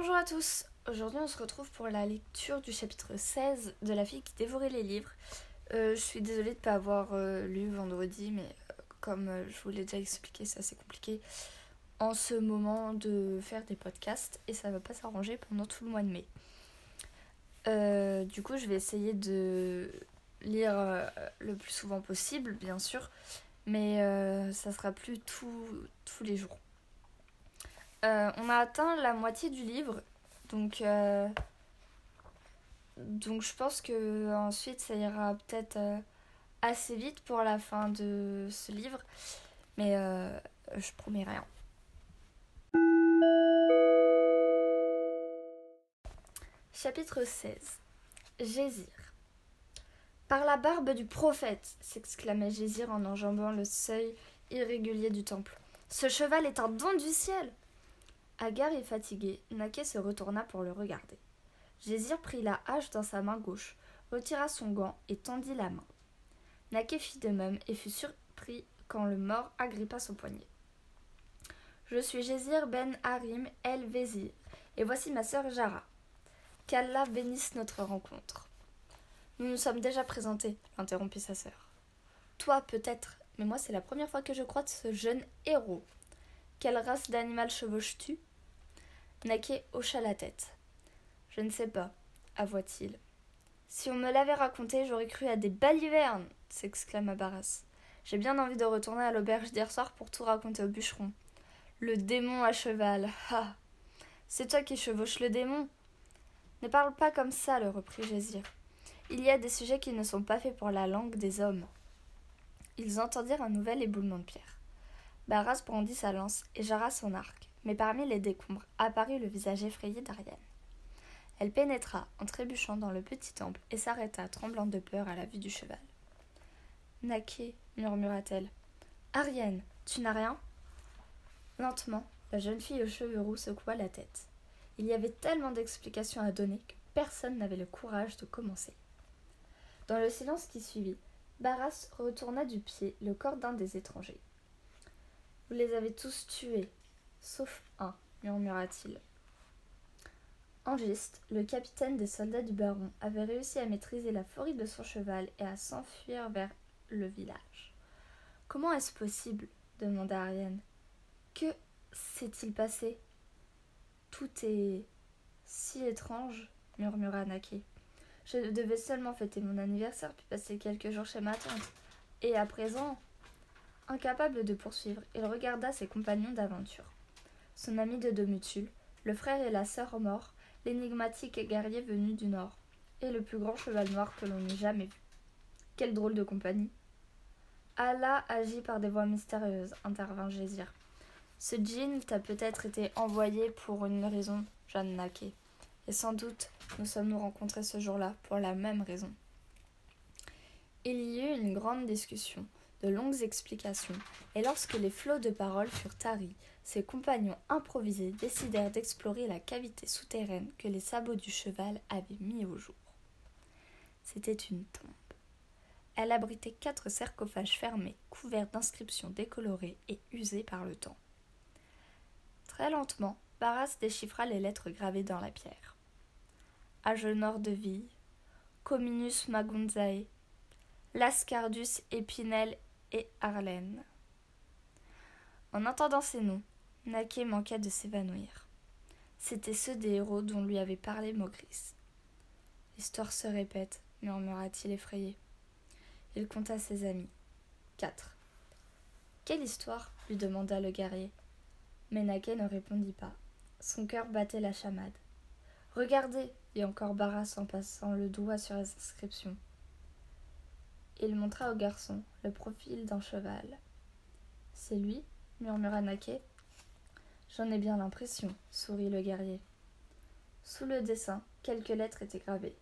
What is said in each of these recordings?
Bonjour à tous. Aujourd'hui, on se retrouve pour la lecture du chapitre 16 de La fille qui dévorait les livres. Euh, je suis désolée de ne pas avoir euh, lu vendredi, mais euh, comme je vous l'ai déjà expliqué, c'est assez compliqué en ce moment de faire des podcasts et ça va pas s'arranger pendant tout le mois de mai. Du coup, je vais essayer de lire le plus souvent possible, bien sûr, mais ça sera plus tous les jours. Euh, on a atteint la moitié du livre, donc euh, je pense que ensuite ça ira peut-être euh, assez vite pour la fin de ce livre, mais je promets rien. Chapitre 16 Gésir Par la barbe du prophète s'exclamait Gésir en enjambant le seuil irrégulier du temple. Ce cheval est un don du ciel Agar et fatigué, Naké se retourna pour le regarder. Gésir prit la hache dans sa main gauche, retira son gant et tendit la main. Naké fit de même et fut surpris quand le mort agrippa son poignet. Je suis Gésir ben Harim el Vézir, et voici ma sœur Jara. Qu'Allah bénisse notre rencontre. Nous nous sommes déjà présentés, interrompit sa sœur. Toi peut-être, mais moi c'est la première fois que je crois ce jeune héros. Quelle race d'animal chevauches-tu? Naké hocha la tête. Je ne sais pas, avoua-t-il. Si on me l'avait raconté, j'aurais cru à des balivernes s'exclama Barras. J'ai bien envie de retourner à l'auberge d'hier soir pour tout raconter au bûcheron. Le démon à cheval, ah C'est toi qui chevauches le démon Ne parle pas comme ça, le reprit Gésir. Il y a des sujets qui ne sont pas faits pour la langue des hommes. Ils entendirent un nouvel éboulement de pierre. Barras brandit sa lance et Jara son arc, mais parmi les décombres apparut le visage effrayé d'Ariane. Elle pénétra en trébuchant dans le petit temple et s'arrêta, tremblante de peur à la vue du cheval. Naké, murmura-t-elle. Ariane, tu n'as rien? Lentement, la jeune fille aux cheveux roux secoua la tête. Il y avait tellement d'explications à donner que personne n'avait le courage de commencer. Dans le silence qui suivit, Barras retourna du pied le corps d'un des étrangers. Vous les avez tous tués, sauf un, murmura-t-il. Angiste, le capitaine des soldats du baron, avait réussi à maîtriser la furie de son cheval et à s'enfuir vers le village. Comment est-ce possible? demanda Ariane. Que s'est-il passé? Tout est si étrange, murmura Naké. Je devais seulement fêter mon anniversaire puis passer quelques jours chez ma tante. Et à présent, incapable de poursuivre, il regarda ses compagnons d'aventure. Son ami de Domutule, le frère et la sœur morts, l'énigmatique guerrier venu du nord, et le plus grand cheval noir que l'on ait jamais vu. Quelle drôle de compagnie. Allah agit par des voies mystérieuses, intervint Gésir. Ce djinn t'a peut-être été envoyé pour une raison, Jeanne Naquet. Et sans doute nous sommes-nous rencontrés ce jour-là pour la même raison. Il y eut une grande discussion, de longues explications, et lorsque les flots de paroles furent taris, ses compagnons improvisés décidèrent d'explorer la cavité souterraine que les sabots du cheval avaient mis au jour. C'était une tombe. Elle abritait quatre sarcophages fermés, couverts d'inscriptions décolorées et usées par le temps. Très lentement, Barras déchiffra les lettres gravées dans la pierre. Agenor de Ville, Cominus Magunzae, Lascardus Épinel et Arlène. En entendant ces noms, Naké manqua de s'évanouir. C'étaient ceux des héros dont lui avait parlé Mogris. L'histoire se répète, murmura-t-il effrayé. Il compta ses amis. Quatre. Quelle histoire lui demanda le guerrier. Mais Naké ne répondit pas. Son cœur battait la chamade. Regardez, dit encore Barras en passant le doigt sur les inscriptions. Il montra au garçon le profil d'un cheval. C'est lui murmura Naké. J'en ai bien l'impression, sourit le guerrier. Sous le dessin, quelques lettres étaient gravées.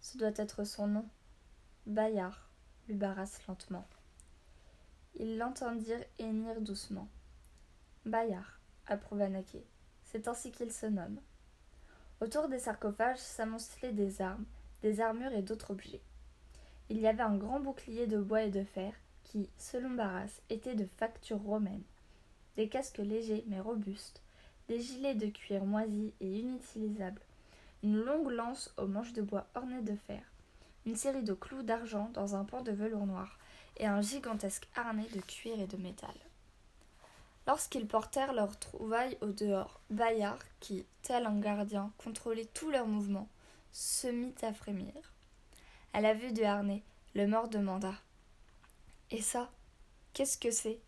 Ce doit être son nom. Bayard, lut Barras lentement. Ils l'entendirent hennir doucement. Bayard, approuva Naké. C'est ainsi qu'il se nomme. Autour des sarcophages s'amoncelaient des armes, des armures et d'autres objets. Il y avait un grand bouclier de bois et de fer qui, selon Barras, était de facture romaine, des casques légers mais robustes, des gilets de cuir moisi et inutilisables, une longue lance aux manches de bois ornées de fer, une série de clous d'argent dans un pan de velours noir, et un gigantesque harnais de cuir et de métal. Lorsqu'ils portèrent leurs trouvailles au dehors, Bayard, qui, tel un gardien, contrôlait tous leurs mouvements, se mit à frémir. À la vue du harnais, le mort demanda Et ça Qu'est-ce que c'est?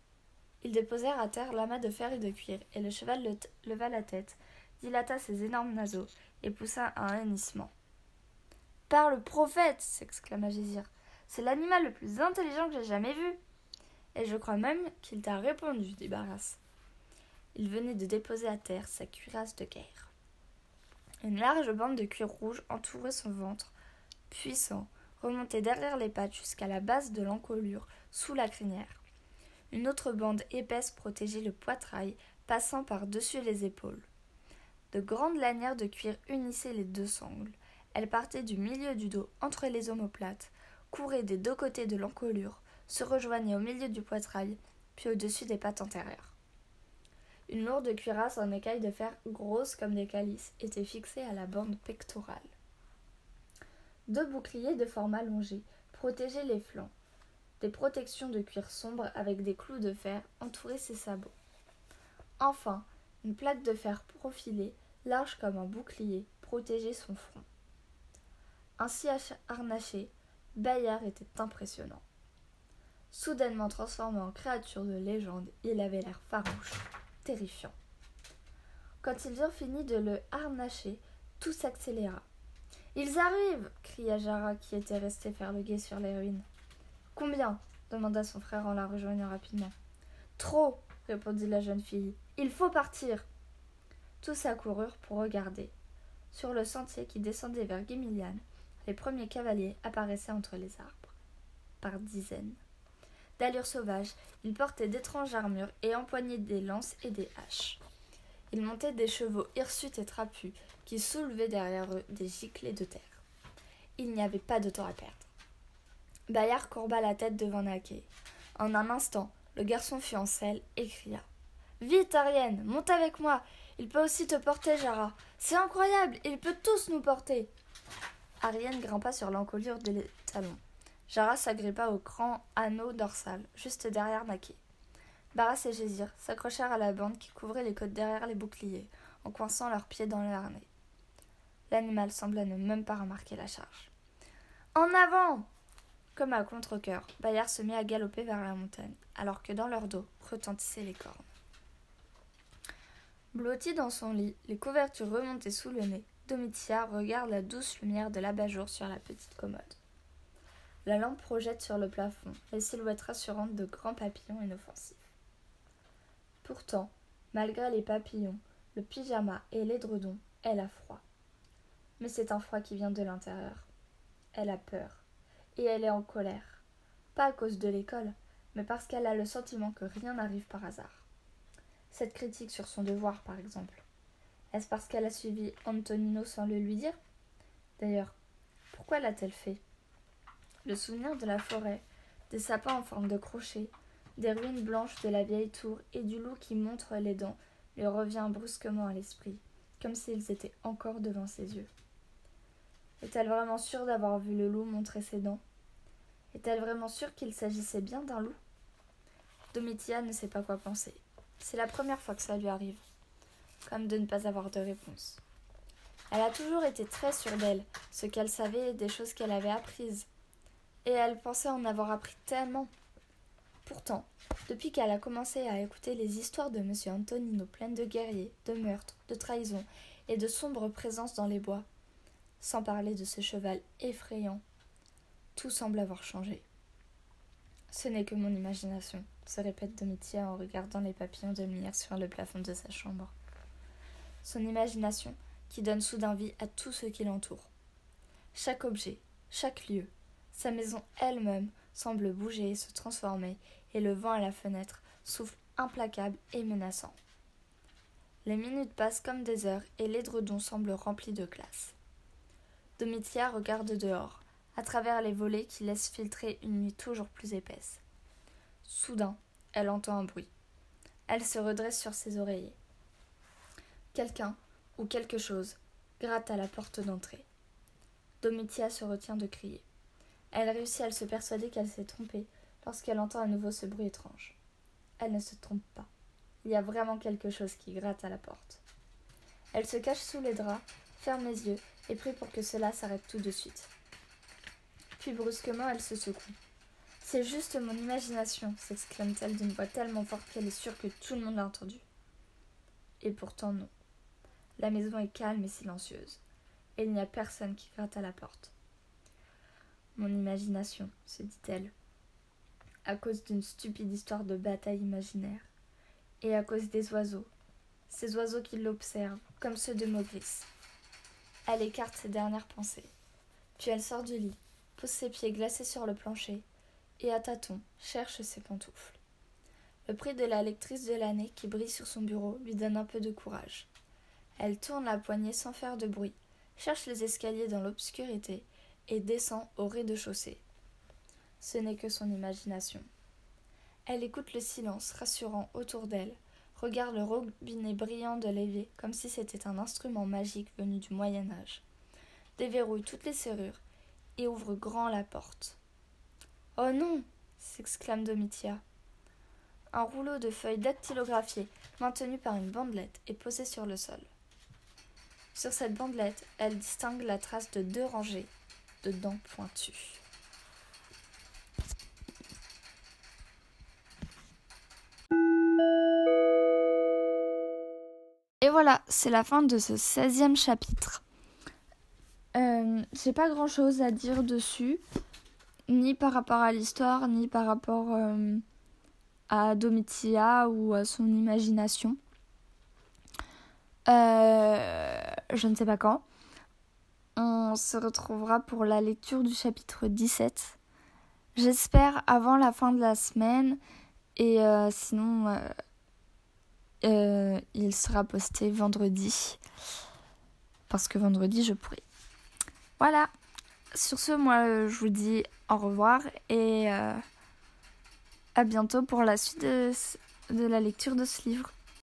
Ils déposèrent à terre l'amas de fer et de cuir, et le cheval leva la tête, dilata ses énormes naseaux, et poussa un hennissement. Par le prophète s'exclama Gésir. C'est l'animal le plus intelligent que j'ai jamais vu. Et je crois même qu'il t'a répondu, dit Barras. Il venait de déposer à terre sa cuirasse de guerre. Une large bande de cuir rouge entourait son ventre, puissant, remontait derrière les pattes jusqu'à la base de l'encolure, sous la crinière. Une autre bande épaisse protégeait le poitrail, passant par-dessus les épaules. De grandes lanières de cuir unissaient les deux sangles. Elles partaient du milieu du dos entre les omoplates, couraient des deux côtés de l'encolure, se rejoignaient au milieu du poitrail, puis au-dessus des pattes antérieures. Une lourde cuirasse en écailles de fer grosses comme des calices était fixée à la bande pectorale. Deux boucliers de forme allongé protégeaient les flancs. Des protections de cuir sombre avec des clous de fer entouraient ses sabots. Enfin, une plaque de fer profilée, large comme un bouclier, protégeait son front. Ainsi harnaché, Bayard était impressionnant. Soudainement transformé en créature de légende, il avait l'air farouche, terrifiant. Quand ils eurent fini de le harnacher, tout s'accéléra. Ils arrivent cria Jara qui était resté faire le guet sur les ruines. Combien demanda son frère en la rejoignant rapidement. Trop répondit la jeune fille. Il faut partir. Tous accoururent pour regarder. Sur le sentier qui descendait vers Guimiliane, les premiers cavaliers apparaissaient entre les arbres, par dizaines. D'allure sauvage, ils portaient d'étranges armures et empoignaient des lances et des haches. Ils montaient des chevaux hirsutes et trapus qui soulevaient derrière eux des giclées de terre. Il n'y avait pas de temps à perdre. Bayard courba la tête devant Naquet. En un instant, le garçon fut en selle et cria Vite, Arienne, monte avec moi. Il peut aussi te porter, Jara. C'est incroyable, il peut tous nous porter. Arienne grimpa sur l'encolure des talons. Jara s'agrippa au grand anneau dorsal, juste derrière Naki. Barras et Gésir s'accrochèrent à la bande qui couvrait les côtes derrière les boucliers, en coinçant leurs pieds dans le harnais. L'animal sembla ne même pas remarquer la charge. En avant Comme à contre-coeur, Bayard se mit à galoper vers la montagne, alors que dans leur dos retentissaient les cornes. Blotti dans son lit, les couvertures remontées sous le nez, Domitia regarde la douce lumière de l'abat-jour sur la petite commode. La lampe projette sur le plafond les silhouettes rassurantes de grands papillons inoffensifs. Pourtant, malgré les papillons, le pyjama et l'édredon, elle a froid. Mais c'est un froid qui vient de l'intérieur. Elle a peur. Et elle est en colère. Pas à cause de l'école, mais parce qu'elle a le sentiment que rien n'arrive par hasard. Cette critique sur son devoir, par exemple. Est-ce parce qu'elle a suivi Antonino sans le lui dire? D'ailleurs, pourquoi l'a-t-elle fait? Le souvenir de la forêt, des sapins en forme de crochet, des ruines blanches de la vieille tour et du loup qui montre les dents lui revient brusquement à l'esprit, comme s'ils étaient encore devant ses yeux. Est-elle vraiment sûre d'avoir vu le loup montrer ses dents? Est-elle vraiment sûre qu'il s'agissait bien d'un loup? Domitia ne sait pas quoi penser. C'est la première fois que ça lui arrive, comme de ne pas avoir de réponse. Elle a toujours été très sûre d'elle, ce qu'elle savait des choses qu'elle avait apprises, et elle pensait en avoir appris tellement. Pourtant, depuis qu'elle a commencé à écouter les histoires de M. Antonino pleines de guerriers, de meurtres, de trahisons et de sombres présences dans les bois, sans parler de ce cheval effrayant, tout semble avoir changé. Ce n'est que mon imagination, se répète Domitia en regardant les papillons de lumière sur le plafond de sa chambre. Son imagination qui donne soudain vie à tout ce qui l'entoure. Chaque objet, chaque lieu, sa maison elle-même semble bouger et se transformer, et le vent à la fenêtre souffle implacable et menaçant. Les minutes passent comme des heures et l'édredon semble rempli de glace. Domitia regarde dehors, à travers les volets qui laissent filtrer une nuit toujours plus épaisse. Soudain, elle entend un bruit. Elle se redresse sur ses oreillers. Quelqu'un ou quelque chose gratte à la porte d'entrée. Domitia se retient de crier. Elle réussit à se persuader qu'elle s'est trompée lorsqu'elle entend à nouveau ce bruit étrange. Elle ne se trompe pas. Il y a vraiment quelque chose qui gratte à la porte. Elle se cache sous les draps, ferme les yeux et prie pour que cela s'arrête tout de suite. Puis brusquement, elle se secoue. C'est juste mon imagination, s'exclame-t-elle d'une voix tellement forte qu'elle est sûre que tout le monde l'a entendue. Et pourtant non. La maison est calme et silencieuse, et il n'y a personne qui gratte à la porte. Mon imagination, se dit-elle, à cause d'une stupide histoire de bataille imaginaire, et à cause des oiseaux, ces oiseaux qui l'observent, comme ceux de Maugris. Elle écarte ses dernières pensées, puis elle sort du lit, pose ses pieds glacés sur le plancher, et à tâtons cherche ses pantoufles. Le prix de la lectrice de l'année qui brille sur son bureau lui donne un peu de courage. Elle tourne la poignée sans faire de bruit, cherche les escaliers dans l'obscurité et descend au rez-de-chaussée. Ce n'est que son imagination. Elle écoute le silence rassurant autour d'elle, regarde le robinet brillant de l'évier comme si c'était un instrument magique venu du Moyen Âge, déverrouille toutes les serrures et ouvre grand la porte. Oh non s'exclame Domitia. Un rouleau de feuilles dactylographiées, maintenu par une bandelette, est posé sur le sol. Sur cette bandelette, elle distingue la trace de deux rangées de dents pointues. Voilà, c'est la fin de ce 16e chapitre. Euh, J'ai pas grand chose à dire dessus, ni par rapport à l'histoire, ni par rapport euh, à Domitia ou à son imagination. Euh, je ne sais pas quand. On se retrouvera pour la lecture du chapitre 17. J'espère avant la fin de la semaine. Et sinon, euh, il sera posté vendredi. Parce que vendredi, je pourrai. Voilà. Sur ce, moi, je vous dis au revoir et à bientôt pour la suite de la lecture de ce livre.